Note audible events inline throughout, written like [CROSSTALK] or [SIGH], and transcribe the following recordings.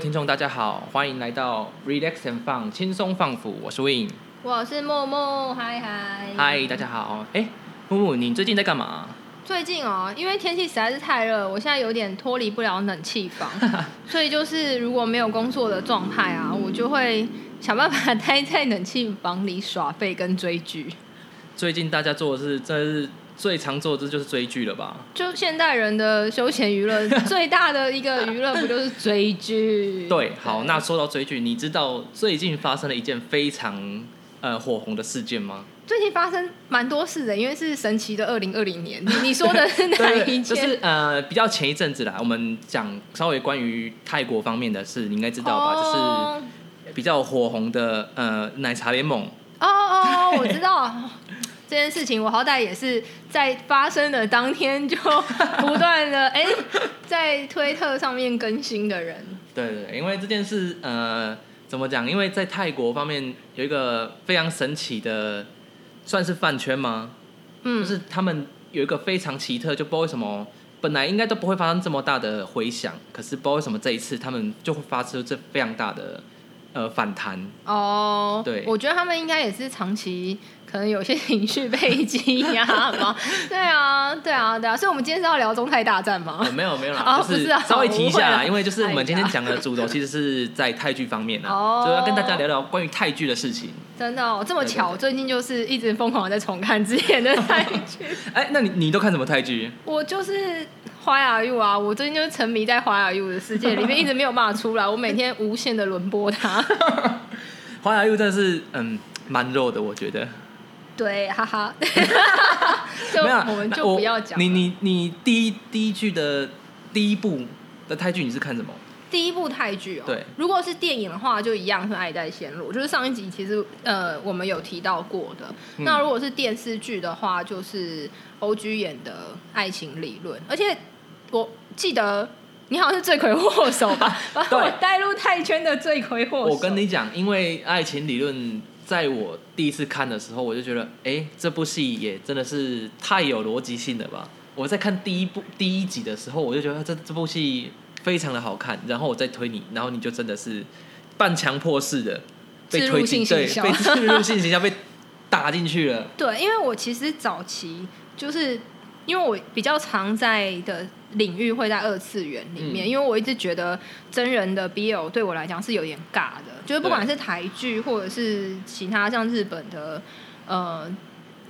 听众，大家好，欢迎来到 Relax and Fun 轻松放抚，我是 Win。我是木木，嗨嗨。嗨，大家好。哎，木木，你最近在干嘛？最近哦，因为天气实在是太热，我现在有点脱离不了冷气房，[LAUGHS] 所以就是如果没有工作的状态啊，我就会想办法待在冷气房里耍废跟追剧。最近大家做的是，这是最常做的，就是追剧了吧？就现代人的休闲娱乐 [LAUGHS] 最大的一个娱乐，不就是追剧？对，好，那说到追剧，你知道最近发生了一件非常呃火红的事件吗？最近发生蛮多事的，因为是神奇的二零二零年。你你说的 [LAUGHS] 是哪一件？就是呃，比较前一阵子啦，我们讲稍微关于泰国方面的事，你应该知道吧？就是比较火红的呃奶茶联盟。哦哦，我知道。[LAUGHS] 这件事情我好歹也是在发生的当天就 [LAUGHS] 不断的哎，在推特上面更新的人。对对，因为这件事呃，怎么讲？因为在泰国方面有一个非常神奇的，算是饭圈吗？嗯，就是他们有一个非常奇特，就不知道为什么本来应该都不会发生这么大的回响，可是不知道为什么这一次他们就会发出这非常大的呃反弹。哦，对，我觉得他们应该也是长期。可能有些情绪被积压吗？[LAUGHS] 对啊，对啊，对啊，所以我们今天是要聊中泰大战吗？没有没有啦，就是稍微提一下啦，因为就是我们今天讲的主轴其实是在泰剧方面啊，就要跟大家聊聊关于泰剧的事情。真的哦，这么巧，最近就是一直疯狂在重看之前的泰剧。[LAUGHS] 哎，那你你都看什么泰剧？我就是《花雅 You》啊，我最近就是沉迷在《花雅 You》的世界里面，一直没有办法出来，[LAUGHS] 我每天无限的轮播它。《花雅 You》真的是嗯蛮弱的，我觉得。对，哈哈，[LAUGHS] 没有，我们就不要讲。你你你第一第一句的第一部的泰剧你是看什么？第一部泰剧哦，对，如果是电影的话，就一样是《爱在线路》，就是上一集其实呃我们有提到过的。那如果是电视剧的话，就是欧居演的《爱情理论》，而且我记得你好像是罪魁祸首吧，[LAUGHS] 把我带入泰圈的罪魁祸首。我跟你讲，因为《爱情理论》。在我第一次看的时候，我就觉得，哎，这部戏也真的是太有逻辑性了吧！我在看第一部第一集的时候，我就觉得这这部戏非常的好看。然后我再推你，然后你就真的是半强迫式的被推进，对，被进入性形象 [LAUGHS] 被打进去了。对，因为我其实早期就是因为我比较常在的。领域会在二次元里面，因为我一直觉得真人的 BL 对我来讲是有点尬的，就是不管是台剧或者是其他像日本的呃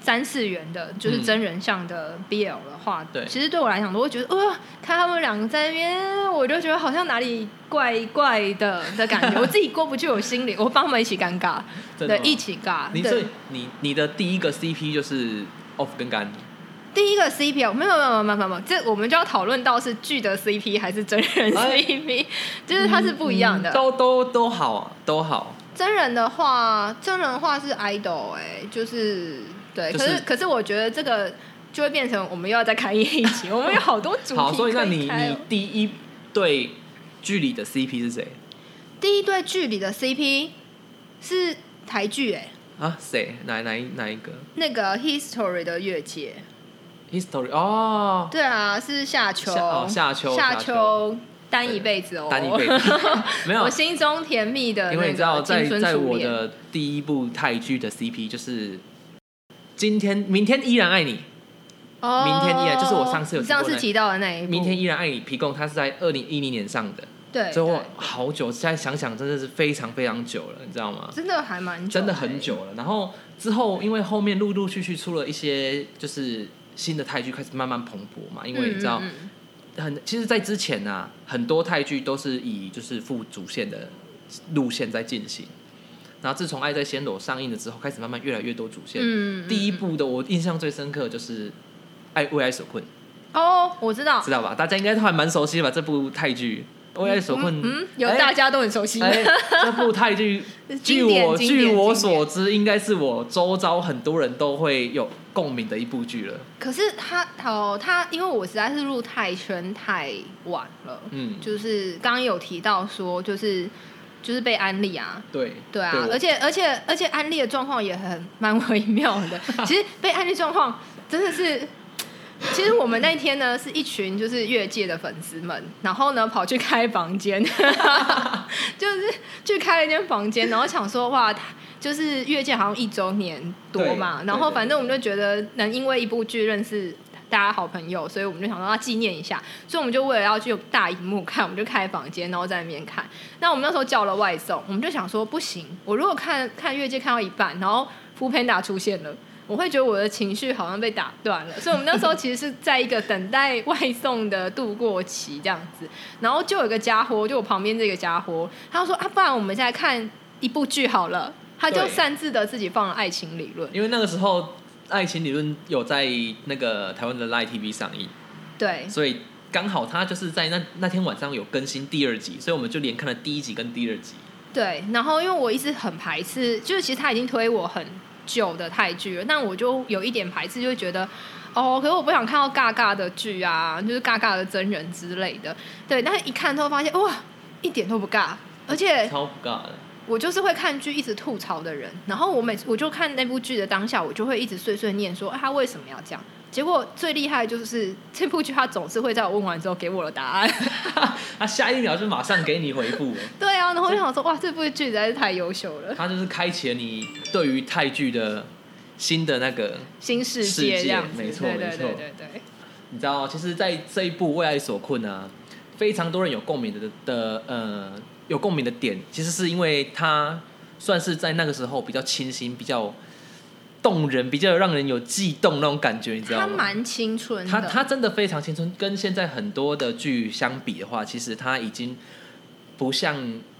三次元的，就是真人像的 BL 的话，对，其实对我来讲，都会觉得哇，看他们两个在那边，我就觉得好像哪里怪怪的的感觉，[LAUGHS] 我自己过不去我心里，我帮他们一起尴尬，对，一起尬。你这你你的第一个 CP 就是 Off 跟干。第一个 CP 没有没有没有没有没有，这我们就要讨论到是剧的 CP 还是真人 CP，就是它是不一样的。都都都好都好。真人的话，真人的话是 idol 哎，就是对，可是可是我觉得这个就会变成我们又要再开一集，[LAUGHS] 我们有好多主题好，所以那你你第一对剧里的 CP 是谁？第一对剧里的 CP 是台剧哎啊谁哪哪一哪一个？那个 History 的月姐。History 哦，对啊，是夏秋，夏秋，夏秋单一辈子哦，单一辈子，[LAUGHS] 没有，我心中甜蜜的，因为你知道，在在我的第一部泰剧的 CP 就是今天明天依然爱你，哦，明天依然就是我上次有上次提到的那一部，明天依然爱你，皮贡，它是在二零一零年上的，对，最后好久，现在想想真的是非常非常久了，你知道吗？真的还蛮真的很久了，然后之后因为后面陆陆续续出了一些就是。新的泰剧开始慢慢蓬勃嘛，因为你知道，很其实，在之前呢，很多泰剧都是以就是副主线的路线在进行。然后自从《爱在暹罗》上映了之后，开始慢慢越来越多主线。嗯，第一部的我印象最深刻就是《爱为爱所困》。哦，我知道，知道吧？大家应该都还蛮熟悉的吧？这部泰剧。为爱所困，嗯，有大家都很熟悉。这部泰剧，[LAUGHS] 据我据我所知，应该是我周遭很多人都会有共鸣的一部剧了。可是他哦，他因为我实在是入泰圈太晚了，嗯，就是刚刚有提到说，就是就是被安利啊，对对啊，而且而且而且安利的状况也很蛮微妙的。[LAUGHS] 其实被安利状况真的是。[LAUGHS] 其实我们那天呢是一群就是越界的粉丝们，然后呢跑去开房间，[LAUGHS] 就是去开了一间房间，然后想说哇，就是越界好像一周年多嘛，然后反正我们就觉得能因为一部剧认识大家好朋友，所以我们就想说要纪念一下，所以我们就为了要去大荧幕看，我们就开房间，然后在那边看。那我们那时候叫了外送，我们就想说不行，我如果看看越界看到一半，然后 Fu Panda 出现了。我会觉得我的情绪好像被打断了，所以我们那时候其实是在一个等待外送的度过期这样子，然后就有个家伙，就我旁边这个家伙，他说啊，不然我们现在看一部剧好了，他就擅自的自己放了《爱情理论》，因为那个时候《爱情理论》有在那个台湾的 Live TV 上映，对，所以刚好他就是在那那天晚上有更新第二集，所以我们就连看了第一集跟第二集。对，然后因为我一直很排斥，就是其实他已经推我很。久的泰剧了，那我就有一点排斥，就会觉得哦，可是我不想看到尬尬的剧啊，就是尬尬的真人之类的。对，但是一看之后发现哇，一点都不尬，而且超不尬的。我就是会看剧一直吐槽的人，然后我每次我就看那部剧的当下，我就会一直碎碎念说，他为什么要这样？结果最厉害就是这部剧，他总是会在我问完之后给我的答案，[LAUGHS] 他下一秒就马上给你回复。对啊，然后我就想说，哇，这部剧实在是太优秀了。他就是开启了你对于泰剧的新的那个新世界，这样没错没错对对。你知道，其实，在这一部《为爱所困》啊，非常多人有共鸣的的呃有共鸣的点，其实是因为他算是在那个时候比较清新，比较。动人，比较让人有悸动那种感觉，你知道吗？他蛮青春，他他真的非常青春。跟现在很多的剧相比的话，其实他已经不像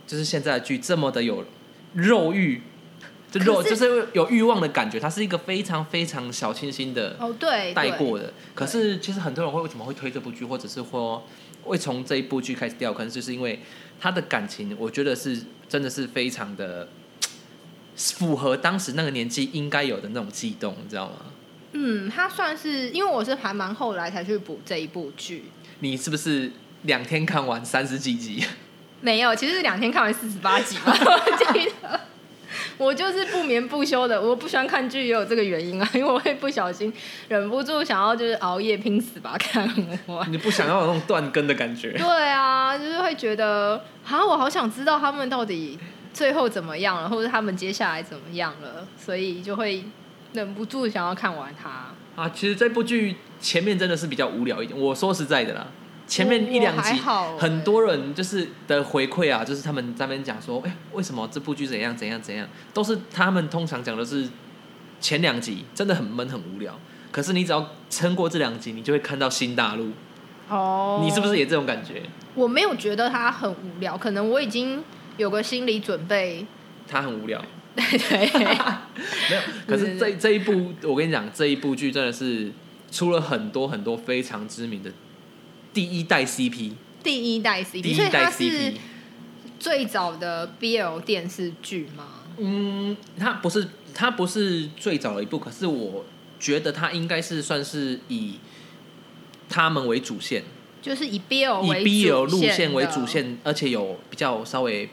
就是现在的剧这么的有肉欲，就肉就是有欲望的感觉。它是一个非常非常小清新的哦，对，带过的。可是其实很多人会为什么会推这部剧，或者是说会从这一部剧开始掉坑，就是因为他的感情，我觉得是真的是非常的。符合当时那个年纪应该有的那种悸动，你知道吗？嗯，他算是因为我是还蛮后来才去补这一部剧。你是不是两天看完三十几集？没有，其实是两天看完四十八集吧。[LAUGHS] 我记得我就是不眠不休的，我不喜欢看剧也有这个原因啊，因为我会不小心忍不住想要就是熬夜拼死把它看完。你不想要有那种断更的感觉？对啊，就是会觉得啊，我好想知道他们到底。最后怎么样了，或者他们接下来怎么样了，所以就会忍不住想要看完它。啊，其实这部剧前面真的是比较无聊一点。我说实在的啦，前面一两集很多人就是的回馈啊，就是他们在那边讲说，哎，为什么这部剧怎样怎样怎样，都是他们通常讲的是前两集真的很闷很无聊。可是你只要撑过这两集，你就会看到新大陆。哦，你是不是也这种感觉？我没有觉得它很无聊，可能我已经。有个心理准备，他很无聊。对 [LAUGHS] 对，[LAUGHS] 没有。可是这这一部，我跟你讲，这一部剧真的是出了很多很多非常知名的第一代 CP。第一代 CP，第一代 CP 最早的 BL 电视剧吗？嗯，它不是，它不是最早的一部，可是我觉得它应该是算是以他们为主线，就是以 BL 以 BL 路线为主线，而且有比较稍微。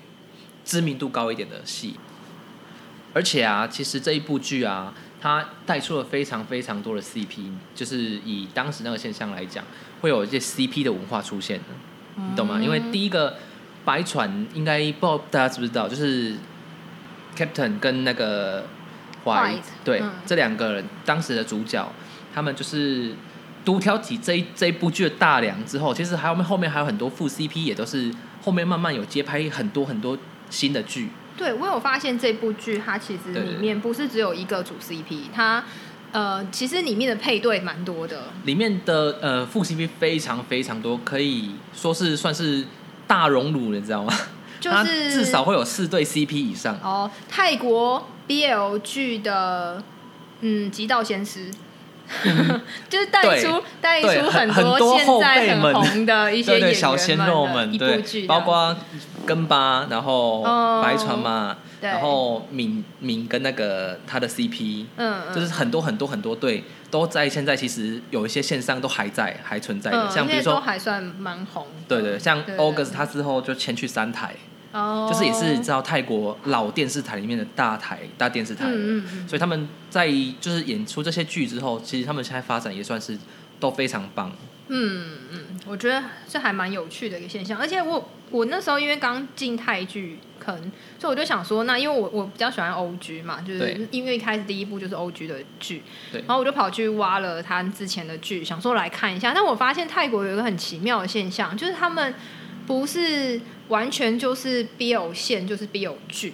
知名度高一点的戏，而且啊，其实这一部剧啊，它带出了非常非常多的 CP，就是以当时那个现象来讲，会有一些 CP 的文化出现的，你懂吗？因为第一个白船应该不知道大家知不知道，就是 Captain 跟那个 White，对，这两个人当时的主角，他们就是独挑起这一这一部剧的大梁之后，其实还有后面还有很多副 CP，也都是后面慢慢有接拍很多很多。新的剧，对我有发现这部剧，它其实里面不是只有一个主 CP，它呃其实里面的配对蛮多的，里面的呃副 CP 非常非常多，可以说是算是大熔炉，你知道吗？就是至少会有四对 CP 以上。哦，泰国 BL 剧的嗯极道先师。[LAUGHS] 就是带出带出很多现在很红的 [LAUGHS] 一些小鲜肉们，对，包括跟巴，然后白船嘛，然后敏敏跟那个他的 CP，嗯，就是很多很多很多对都在现在其实有一些线上都还在还存在的，像比如说还算蛮红，对对，像 August 他之后就迁去三台。就是也是知道泰国老电视台里面的大台大电视台，嗯所以他们在就是演出这些剧之后，其实他们现在发展也算是都非常棒。嗯嗯，我觉得这还蛮有趣的一个现象，而且我我那时候因为刚进泰剧坑，所以我就想说，那因为我我比较喜欢 O G 嘛，就是对。因为一开始第一部就是 O G 的剧，然后我就跑去挖了他之前的剧，想说来看一下，但我发现泰国有一个很奇妙的现象，就是他们不是完全就是 BL 线，就是 BL 剧。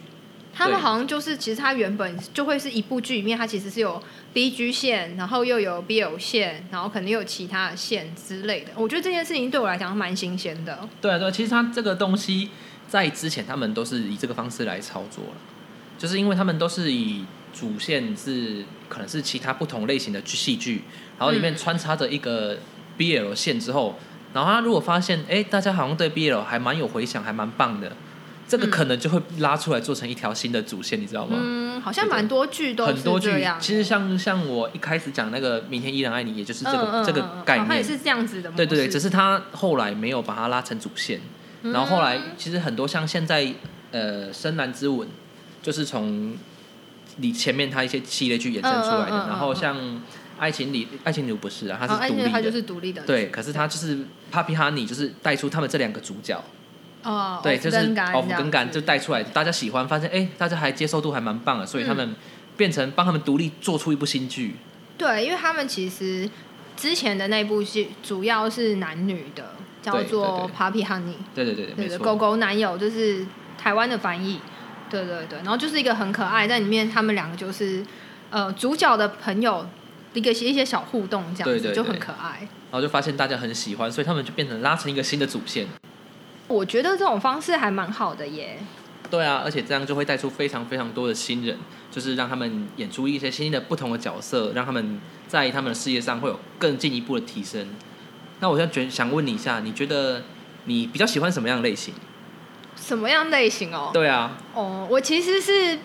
他们好像就是，其实它原本就会是一部剧里面，它其实是有 B G 线，然后又有 BL 线，然后可能又有其他的线之类的。我觉得这件事情对我来讲蛮新鲜的。对啊，对啊，其实它这个东西在之前他们都是以这个方式来操作了，就是因为他们都是以主线是可能是其他不同类型的剧戏剧，然后里面嗯穿插着一个 BL 线之后，然后他如果发现哎大家好像对 BL 还蛮有回响，还蛮棒的，这个嗯可能就会拉出来做成一条新的主线，你知道吗？嗯，好像蛮多剧都很多剧。其实像像我一开始讲那个《明天依然爱你》，也就是这个、这个嗯概念。哦它也是这样子的。对对对，只是他后来没有把它拉成主线，然后后来嗯其实很多像现在呃《深蓝之吻》，就是从你前面他一些系列剧衍生出来的，嗯嗯嗯嗯然后像《爱情里爱情里不是啊，它哦，而是独立的，且它就是独立的剧。对，可是它就是 Papi Honey 就是带出他们这两个主角，哦，对，就是跟感感就带出来，大家喜欢，发现哎、大家还接受度还蛮棒的，所以他嗯。们变成帮他们独立做出一部新剧，对，因为他们其实之前的那部剧主要是男女的，叫做 Papi Honey。对。对对对，对对，没错，狗狗男友就是台湾的翻译，对对对，然后就是一个很可爱，在里面他们两个就是呃主角的朋友，一个一些小互动这样子就很可爱。然后就发现大家很喜欢，所以他们就变成拉成一个新的主线。我觉得这种方式还蛮好的耶。对啊，而且这样就会带出非常非常多的新人，就是让他们演出一些新的不同的角色，让他们在他们的事业上会有更进一步的提升。那我现在觉想问你一下，你觉得你比较喜欢什么样的类型？什么样类型哦？对啊，哦，我其实是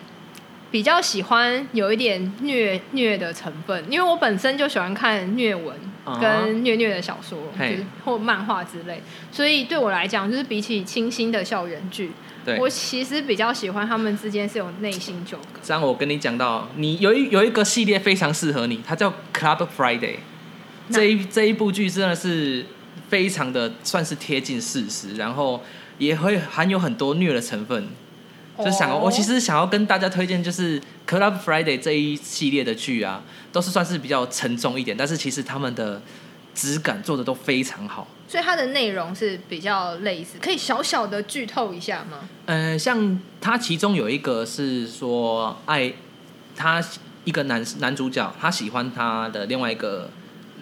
比较喜欢有一点虐虐的成分，因为我本身就喜欢看虐文啊跟虐虐的小说，就嘿是或漫画之类，所以对我来讲，就是比起清新的校园剧，对我，其实比较喜欢他们之间是有内心纠葛。这样我跟你讲到，你有一有一个系列非常适合你，它叫 Club Friday。那这一这一部剧真的是非常的算是贴近事实，然后也会含有很多虐的成分。就是想我其实想要跟大家推荐，就是 Club Friday 这一系列的剧啊，都是算是比较沉重一点，但是其实他们的质感做的都非常好。所以它的内容是比较类似，可以小小的剧透一下吗？呃，像它其中有一个是说爱他一个男男主角，他喜欢他的另外一个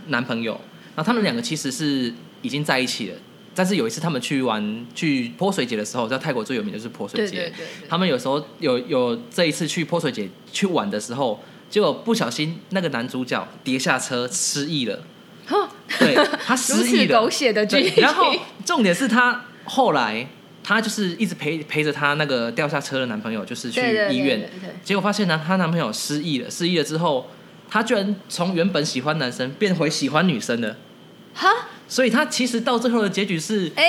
男朋友，然后他们两个其实是已经在一起了，但是有一次他们去玩去泼水节的时候，在泰国最有名的就是泼水节，他们有时候有有这一次去泼水节去玩的时候，结果不小心那个男主角跌下车失忆了，哼对他如 [LAUGHS] 失忆了。狗，血的剧，情，然后重点是他后来他就是一直陪陪着他那个掉下车的男朋友，就是去医院，结果发现呢，她男朋友失忆了，失忆了之后，她居然从原本喜欢男生变回喜欢女生了，哈，所以他其实到最后的结局是。哎，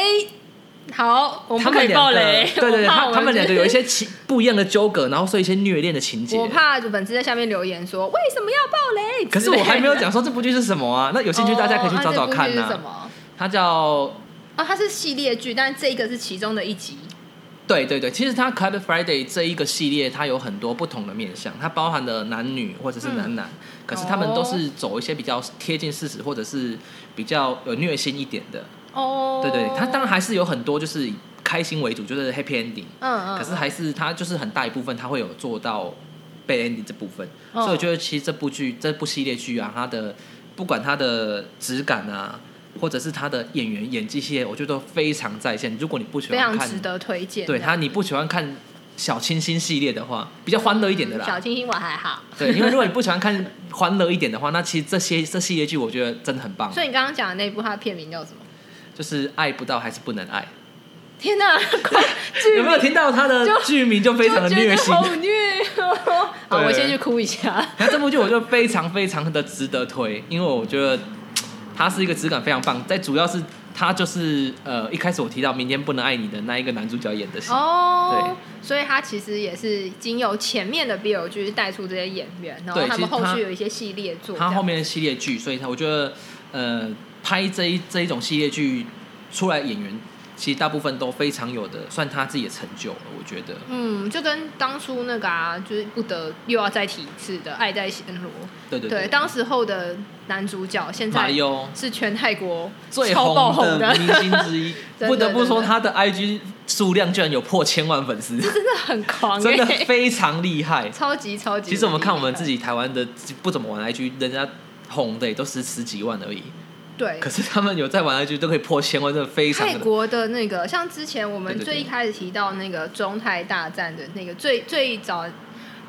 好，我们可以他们两个，爆雷，对对对，他他们两个有一些情 [LAUGHS] 不一样的纠葛，然后所以一些虐恋的情节。我怕粉丝在下面留言说为什么要爆雷？可是我还没有讲说这部剧是什么啊，[LAUGHS] 那有兴趣大家可以去找找看呐、哦啊这部剧是什么？它叫啊，它是系列剧，但这个是其中的一集。对对对，其实它 Club Friday 这一个系列，它有很多不同的面向，它包含了男女或者是男男，可是他们都是走一些比较贴近事实，或者是比较有虐心一点的。哦，对对，它当然还是有很多就是以开心为主，就是 happy ending，嗯嗯，可是还是它就是很大一部分，它会有做到 bad ending 这部分，哦所以我觉得其实这部剧这部系列剧啊，它的不管它的质感啊。或者是他的演员演技系列，我觉得都非常在线。如果你不喜非欢看常值得推荐。对他，你不喜欢看小清新系列的话，比较欢乐一点的啦。小清新我还好。对，因为如果你不喜欢看欢乐一点的话，那其实这些这系列剧我觉得真的很棒。所以你刚刚讲的那部，它的片名叫什么？就是爱不到还是不能爱，天哪，有没有听到它的就剧名就非常的虐心？好虐哦！好，我先去哭一下。[LAUGHS] 那这部剧我就非常非常的值得推，因为我觉得它是一个质感非常棒，在主要是他就是呃一开始我提到明天不能爱你的那一个男主角演的戏。哦，对所以他其实也是经由前面的 BL 剧带出这些演员，然后他们后续有一些系列作这样。它后面的系列剧，所以他我觉得呃拍这一这一种系列剧出来演员。其实大部分都非常有的，算他自己的成就了，我觉得。嗯，就跟当初那个啊，就是不得又要再提一次的《爱在暹罗》。对对对，当时候的男主角现在是全泰国最红的明星之一。[LAUGHS] 不得不说，他的 IG 数量居然有破千万粉丝，真的很狂，真的非常厉害，超级超级。其实我们看我们自己台湾的不怎么玩 IG，人家红的也都是十几万而已。对，可是他们有在玩下去都可以破千万，真的非常。泰国的那个，像之前我们最一开始提到那个中泰大战的那个最最早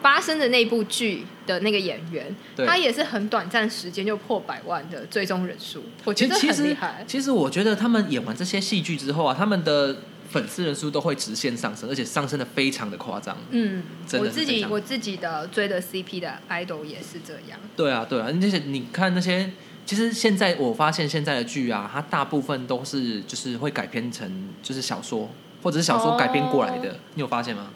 发生的那部剧的那个演员，他也是很短暂时间就破百万的最终人数，我觉得很厉害。其实我觉得他们演完这些戏剧之后啊，他们的粉丝人数都会直线上升，而且上升的非常的夸张。嗯，我自己我自己的追的 CP 的 idol 也是这样。对啊，对啊，那些你看那些。其实现在我发现现在的剧啊，它大部分都是就是会改编成就是小说，或者是小说改编过来的。你有发现吗？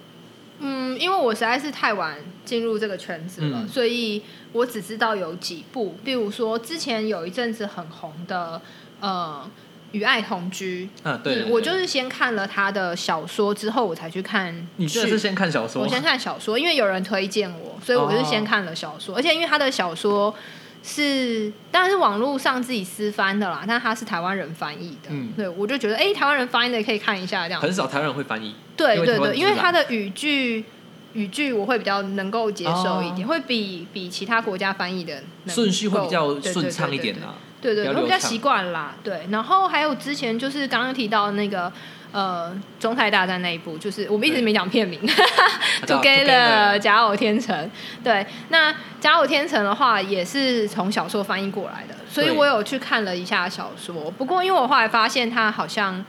嗯，因为我实在是太晚进入这个圈子了，所以我只知道有几部，比如说之前有一阵子很红的呃《与爱同居》。嗯，对，我就是先看了他的小说之后，我才去看。你是先看小说？我先看小说，因为有人推荐我，所以我是先看了小说，而且因为他的小说。是，当然是网络上自己私翻的啦，但他是台湾人翻译的，对，我就觉得，哎，台湾人翻译的可以看一下，这样。很少台湾人会翻译。对对对，因为他的语句语句我会比较能够接受一点，会比比其他国家翻译的顺序会比较顺畅一点啊。对对，我比较习惯啦。对，然后还有之前就是刚刚提到那个。呃，中泰大战那一部，就是我们一直没讲片名，[LAUGHS] Together 假偶天成。对，那假偶天成的话，也是从小说翻译过来的，所以我有去看了一下小说。不过，因为我后来发现，它好像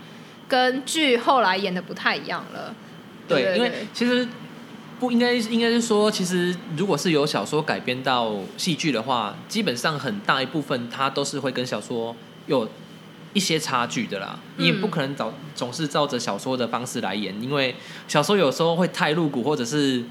跟剧后来演的不太一样了。对，因为其实不应该，应该是说，其实如果是由小说改编到戏剧的话，基本上很大一部分它都是会跟小说有。一些差距的啦，你也不可能找总是照着小说的方式来演，因为小说有时候会太露骨，或者是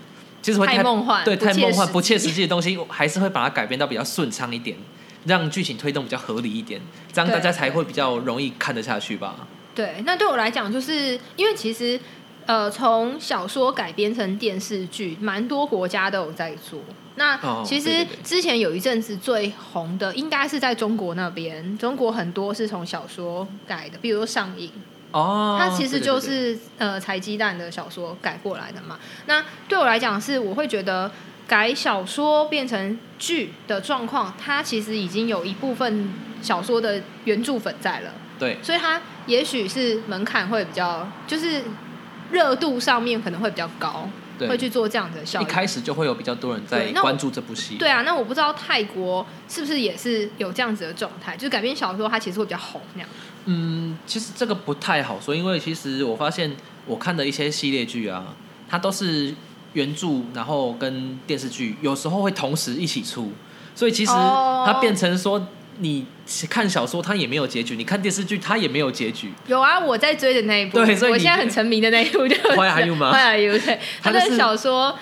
其实会太梦幻，对，太梦幻、不切实际的东西，还是会把它改编到比较顺畅一点，让剧情推动比较合理一点，这样大家才会比较容易看得下去吧。对，那对我来讲，就是因为其实呃，从小说改编成电视剧，蛮多国家都有在做。那其实之前有一阵子最红的，应该是在中国那边。中国很多是从小说改的，比如说《上瘾》哦，它其实就是呃柴鸡蛋的小说改过来的嘛。那对我来讲，是我会觉得改小说变成剧的状况，它其实已经有一部分小说的原著粉在了。对，所以它也许是门槛会比较，就是热度上面可能会比较高。会去做这样的效果，一开始就会有比较多人在关注这部戏。对啊，那我不知道泰国是不是也是有这样子的状态，就是改编小说它其实会比较红那样。嗯，其实这个不太好说，因为其实我发现我看的一些系列剧啊，它都是原著，然后跟电视剧有时候会同时一起出，所以其实它变成说。你看小说，它也没有结局；你看电视剧，它也没有结局。有啊，我在追的那一部，对，所以我现在很沉迷的那一部就《[LAUGHS] Why Are You》吗？Why Are You？对，他的小说，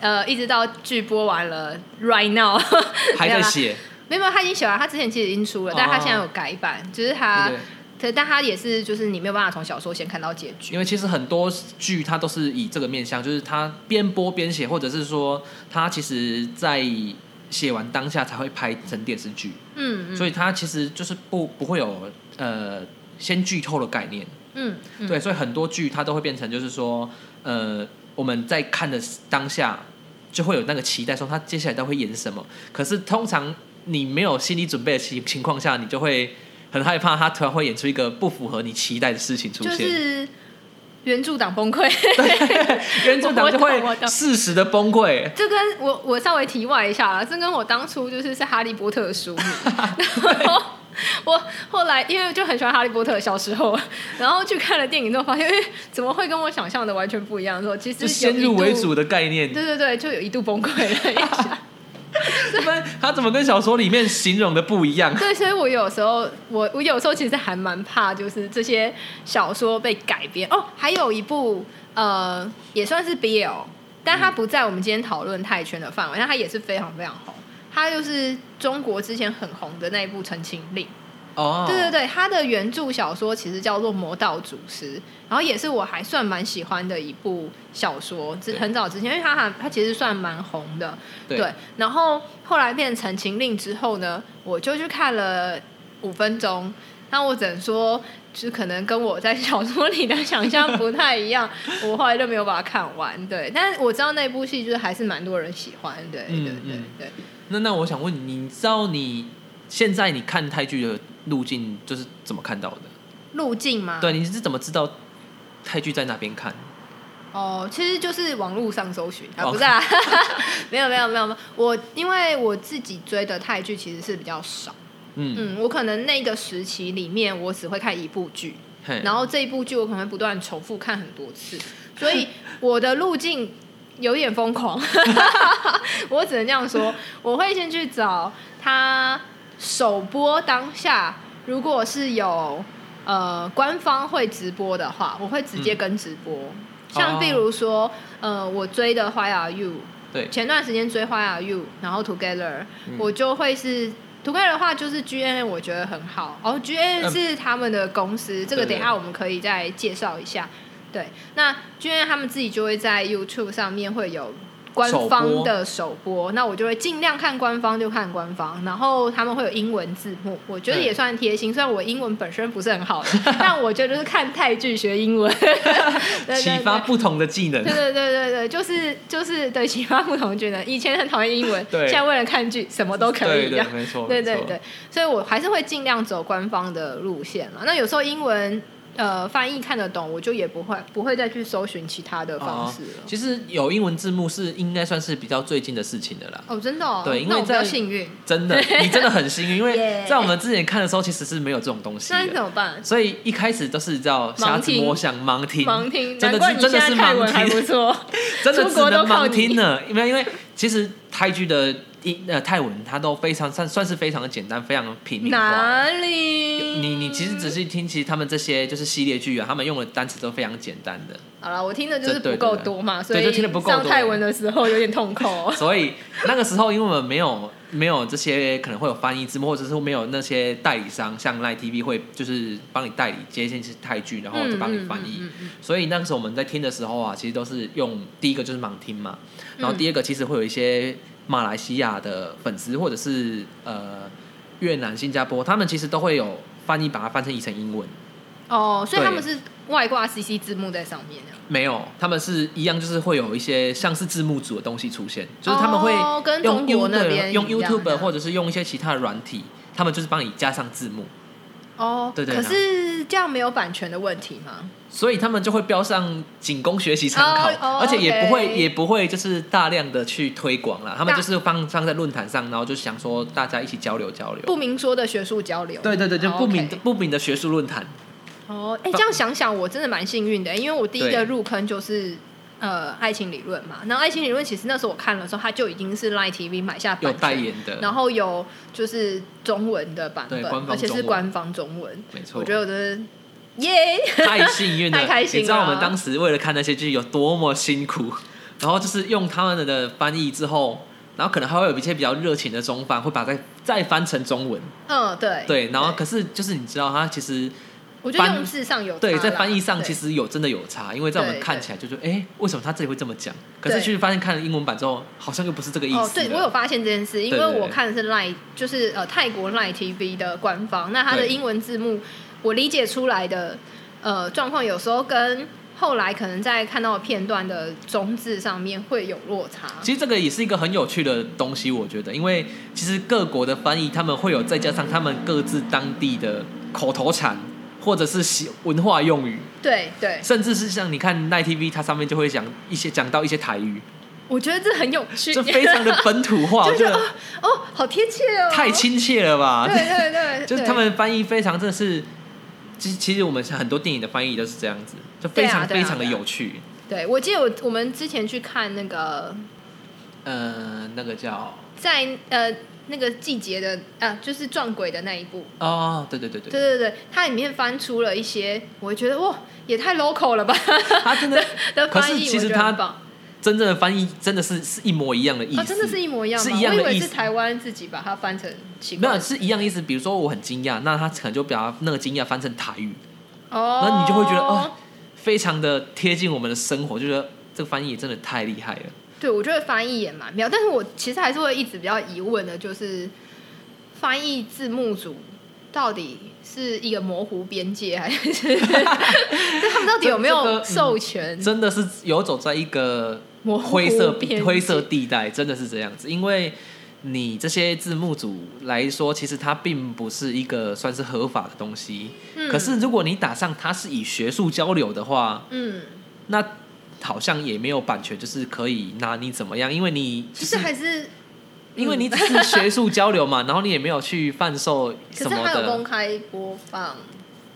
呃，一直到剧播完了，Right Now [LAUGHS] 还在写。没有，他已经写完，他之前其实已经出了，但他现在有改版，就是他，对，但他也是，就是你没有办法从小说先看到结局。因为其实很多剧它都是以这个面向，就是他边播边写，或者是说他其实在。写完当下才会拍成电视剧，嗯，所以它其实就是不不会有呃先剧透的概念，嗯，对，所以很多剧它都会变成就是说，呃，我们在看的当下就会有那个期待，说他接下来都会演什么。可是通常你没有心理准备的情情况下，你就会很害怕他突然会演出一个不符合你期待的事情出现。原著党崩溃，[LAUGHS] 原著党就会适时的崩溃。这跟我我稍微题外一下了，这跟我当初就是是哈利波特的书迷，[LAUGHS] 我后来因为就很喜欢哈利波特，小时候，然后去看了电影之后，发现哎，怎么会跟我想象的完全不一样？说其实先入为主的概念，对对对，就有一度崩溃了一下。[LAUGHS] 他怎么跟小说里面形容的不一样？对，所以我有时候，我我有时候其实还蛮怕，就是这些小说被改编。哦，还有一部呃，也算是 BL，但它不在我们今天讨论泰拳的范围，但它也是非常非常红。它就是中国之前很红的那一部《陈情令》。哦，对对对，他的原著小说其实叫做《魔道祖师》，然后也是我还算蛮喜欢的一部小说，之很早之前，因为他还他其实算蛮红的，对对。然后后来变成《陈情令》之后呢，我就去看了五分钟，那我只能说，就是可能跟我在小说里的想象不太一样，[LAUGHS] 我后来就没有把它看完。对，但是我知道那部戏就是还是蛮多人喜欢，对对嗯对嗯对。那那我想问你，你知道你现在你看泰剧的路径就是怎么看到的？路径吗？对，你是怎么知道泰剧在哪边看？哦，其实就是网络上搜寻啊，哦不是啊，[LAUGHS] 没有没有没有没有，我因为我自己追的泰剧其实是比较少，嗯，嗯，我可能那个时期里面我只会看一部剧，然后这一部剧我可能会不断重复看很多次，[LAUGHS] 所以我的路径有点疯狂，[LAUGHS] 我只能这样说，我会先去找它首播当下，如果是有呃官方会直播的话，我会直接跟直播。像比如说，呃，我追的《Why Are You》，对，前段时间追《Why Are You》，然后 Together，、嗯我就会是 Together 的话，就是 G N，我觉得很好。哦，G N 嗯是他们的公司，这个等一下我们可以再介绍一下。对，那 G N 他们自己就会在 YouTube 上面会有官方的首播，那我就会尽量看官方就看官方，然后他们会有英文字幕，我觉得也算贴心。虽然我英文本身不是很好的，[LAUGHS] 但我觉得就是看泰剧学英文，[LAUGHS] 启发不同的技能对。对对对对，就是就是对启发不同技能。以前很讨厌英文，对现在为了看剧什么都可以对对对对对，所以我还是会尽量走官方的路线嘛。那有时候英文呃翻译看得懂，我就也不会不会再去搜寻其他的方式了。其实有英文字幕是应该算是比较最近的事情的啦。哦，真的、哦，对因为那我比较在幸运。真的，[LAUGHS] 你真的很幸运，因为在我们之前看的时候，其实是没有这种东西那怎，么办？所以一开始都是叫瞎子摸象、盲听，盲听，真的是真的是盲还不听，错。[LAUGHS] 真的出只能盲听呢。因为因为其实泰剧的英呃泰文它都非常算算是非常的简单，非常平民化。哪里？你你其实仔细听，其实他们这些就是系列剧啊，他们用的单词都非常简单的。好了，我听的就是不够多嘛，所以就听得不够多上泰文的时候有点痛苦。[LAUGHS] 所以那个时候，因为我们没有没有这些可能会有翻译字幕，或者是没有那些代理商，像 Line TV 会就是帮你代理接进去泰剧，然后再帮你翻译。嗯嗯嗯嗯所以那个时候我们在听的时候啊，其实都是用第一个就是盲听嘛，然后嗯第二个其实会有一些马来西亚的粉丝或者是呃越南、新加坡，他们其实都会有翻译把它翻成译成英文。哦，所以他们是外挂 CC 字幕在上面的。没有，他们是一样，就是会有一些像是字幕组的东西出现，就是他们会哦跟用中国那 You- 边用一样 YouTube 或者是用一些其他的软体，他们就是帮你加上字幕，哦，对对可是这样没有版权的问题吗？所以他们就会标上仅供学习参考，而且也不会也不会就是大量的去推广啦，他们就是放放在论坛上，然后就想说大家一起交流交流。不明说的学术交流。对对对，就哦不明不明的学术论坛。哦，哎，这样想想，我真的蛮幸运的，因为我第一对个入坑就是呃爱情理论嘛。然后爱情理论其实那时候我看的时候，它就已经是 Line TV 买下有版权，代言的，然后有就是中文的版本对官，方而且中文是官方中文。没错我，觉得我真的耶，[LAUGHS] 太幸运了，太开心了你知道我们当时为了看那些剧有多么辛苦，然后就是用他们的翻译之后，然后可能还会有一些比较热情的中翻，会把它再再翻成中文。嗯，对对，然后可是就是你知道，它其实我觉得翻用字上有差对在翻译上其实有真的有差，因为在我们看起来就觉得，哎，为什么他这里会这么讲？可是对。去发现看了英文版之后，好像又不是这个意思对我有发现这件事，因为我看的是 Line，就是呃泰国 Line TV 的官方，那它的英文字幕我理解出来的呃状况，有时候跟后来可能在看到片段的中字上面会有落差。其实这个也是一个很有趣的东西，我觉得，因为其实各国的翻译他们会有再加上他们各自当地的口头禅，或者是习文化用语，对对，甚至是像你看奈 TV，它上面就会讲一些讲到一些台语，我觉得这很有趣，这非常的本土化，我 [LAUGHS] 就是觉得哦，好贴切哦，太亲切了吧？对对对，[LAUGHS] 就是对他们翻译非常真的是，其实其实我们很多电影的翻译都是这样子，就非常非常的对啊。有趣。对我记得我我们之前去看那个呃，那个叫在呃那个季节的啊，就是撞鬼的那一部，哦，对对对对。对，对对，它里面翻出了一些，我会觉得哇，也太 local 了吧。它真的 [LAUGHS] 的翻译，其实它真正的翻译真的是是一模一样的意思，啊，真的是一模一样吗？是一样的我以为意思。是台湾自己把它翻成奇没有，是一样的意思。比如说我很惊讶，那他可能就把那个惊讶翻成台语，哦，那你就会觉得哦，非常的贴近我们的生活，就觉得这个翻译也真的太厉害了。对，我觉得翻译也蛮妙，但是我其实还是会一直比较疑问的，就是翻译字幕组到底是一个模糊边界，还是 [LAUGHS] 就他们到底有没有授权真的是游走在一个灰色边灰色地带，真的是这样子。因为你这些字幕组来说，其实它并不是一个算是合法的东西。嗯可是如果你打上它是以学术交流的话，嗯，那好像也没有版权，就是可以拿你怎么样，因为你其实还是因为你只是学术交流嘛，[LAUGHS] 然后你也没有去贩售可什么是它有公的，开播放，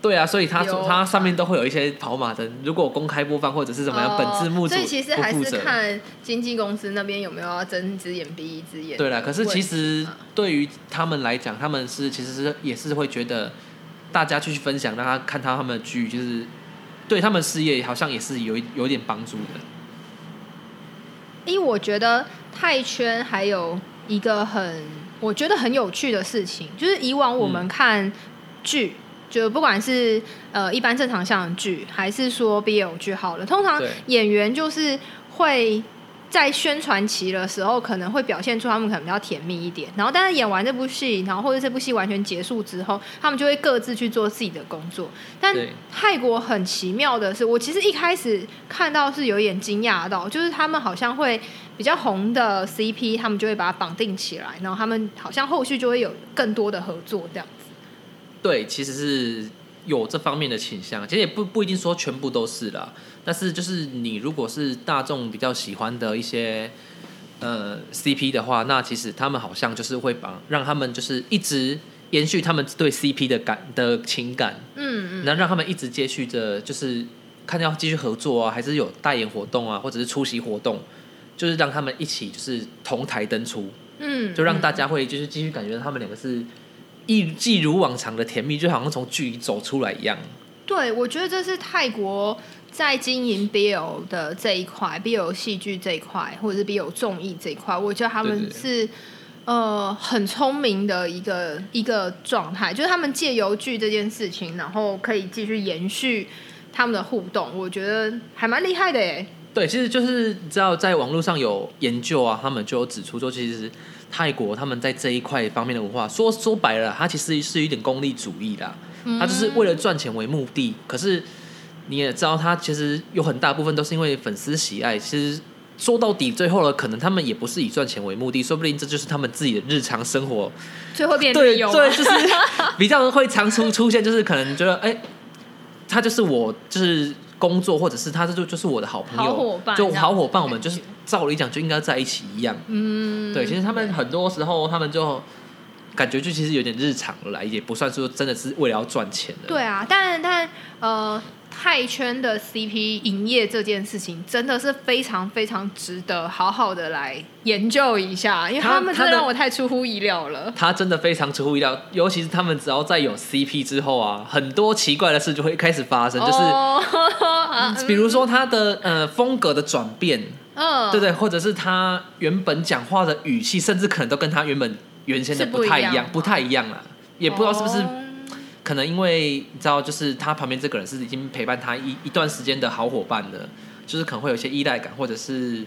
对啊，所以它有它上面都会有一些跑马灯，如果公开播放或者是怎么样，哦本字幕组所以其实还。是看经纪公司那边有没有要睁一只眼闭一只眼。对了，可是其实啊对于他们来讲，他们是其实是也是会觉得大家继续分享，让他看他他们的剧，就是对他们事业好像也是有一有点帮助的。因为我觉得泰圈还有一个很我觉得很有趣的事情，就是以往我们嗯看剧，就不管是呃一般正常向的剧，还是说 BL 剧好了，通常演员就是会。在宣传期的时候，可能会表现出他们可能比较甜蜜一点，然后但是演完这部戏，然后或者这部戏完全结束之后，他们就会各自去做自己的工作。但泰国很奇妙的是，我其实一开始看到是有点惊讶到，就是他们好像会比较红的 CP，他们就会把它绑定起来，然后他们好像后续就会有更多的合作这样子。对，其实是有这方面的倾向，其实也不不一定说全部都是啦。但是就是你如果是大众比较喜欢的一些呃 CP 的话，那其实他们好像就是会把让他们就是一直延续他们对 CP 的感的情感，嗯嗯，然后让他们一直接续着就是看要继续合作啊，还是有代言活动啊，或者是出席活动，就是让他们一起就是同台登出。嗯，就让大嗯家会就是继续感觉到他们两个是一既如往常的甜蜜，就好像从剧里走出来一样。对，我觉得这是泰国在经营 BL 的这一块，BL 戏剧这一块，或者是 BL 综艺这一块，我觉得他们是呃很聪明的一个一个状态，就是他们借由剧这件事情，然后可以继续延续他们的互动，我觉得还蛮厉害的耶。对，其实就是你知道，在网络上有研究啊，他们就有指出说，其实泰国他们在这一块方面的文化，说说白了，它其实是有点功利主义啦，它就是为了赚钱为目的。可是你也知道，他其实有很大部分都是因为粉丝喜爱。其实说到底，最后了，可能他们也不是以赚钱为目的，说不定这就是他们自己的日常生活最后变对对，就是比较会常出出现，就是可能觉得哎、他就是我就是工作，或者是他这就就是我的好朋友，好伙伴就好伙伴，我们就是照理讲就应该在一起一样。嗯，对，其实他们很多时候他们就感觉就其实有点日常了啦，也不算说真的是为了要赚钱的。对啊，但但呃，泰圈的 CP 营业这件事情真的是非常非常值得好好的来研究一下，因为他他们真的让我太出乎意料了。他真的非常出乎意料，尤其是他们只要在有 CP 之后啊，很多奇怪的事就会开始发生，就是、[LAUGHS] 比如说他的呃风格的转变，嗯，对对，或者是他原本讲话的语气，甚至可能都跟他原本原先的不太一样，样不太一样了。也不知道是不是哦可能因为你知道，就是他旁边这个人是已经陪伴他一一段时间的好伙伴的，就是可能会有一些依赖感，或者是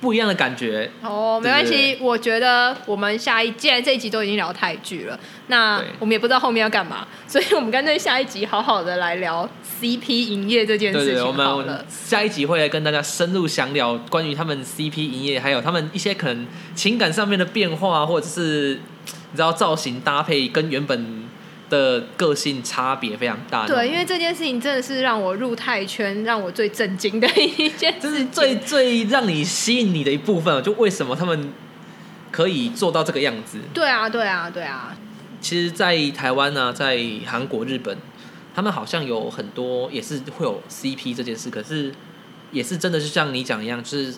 不一样的感觉。哦，没关系，我觉得我们下一既然这一集都已经聊泰剧了，那我们也不知道后面要干嘛，所以我们干脆下一集好好的来聊 CP 营业这件对对，事情我们好了。下一集会来跟大家深入详聊关于他们 CP 营业，还有他们一些可能情感上面的变化，或者是你知道造型搭配跟原本的个性差别非常大。对，因为这件事情真的是让我入泰圈，让我最震惊的一件这事情。是最最让你吸引你的一部分哦，就为什么他们可以做到这个样子？对啊，对啊，对啊，其实，在台湾呢、在韩国、日本，他们好像有很多也是会有 CP 这件事，可是也是真的是像你讲一样，就是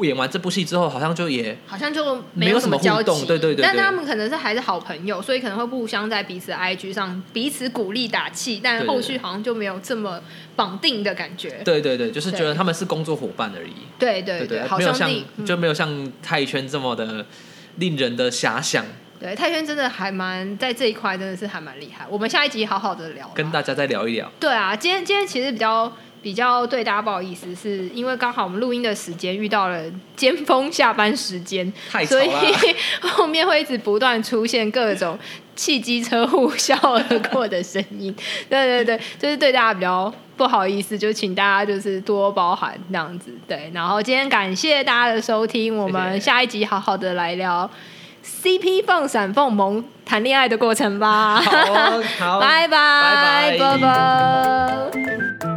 演完这部戏之后，好像就也好像就没有什么交互动集，对对但他们可能是还是好朋友，所以可能会互相在彼此 IG 上彼此鼓励打气，但后续好像就没有这么绑定的感觉。对对对，就是觉得他们是工作伙伴而已。对对对好没有像兄弟。嗯就没有像泰圈这么的令人的遐想。对泰轩真的还蛮在这一块真的是还蛮厉害。我们下一集好好的聊。跟大家再聊一聊。对啊，今天今天其实比较比较对大家不好意思，是因为刚好我们录音的时间遇到了尖峰下班时间，[LAUGHS] 所以 [LAUGHS] 后面会一直不断出现各种汽机车呼啸而过的声音。对对对，就是对大家比较不好意思，就请大家就是多包涵这样子。对，然后今天感谢大家的收听，我们下一集好好的来聊 CP 放闪凤萌谈恋爱的过程吧。好哦好，[LAUGHS] 拜拜拜拜拜拜。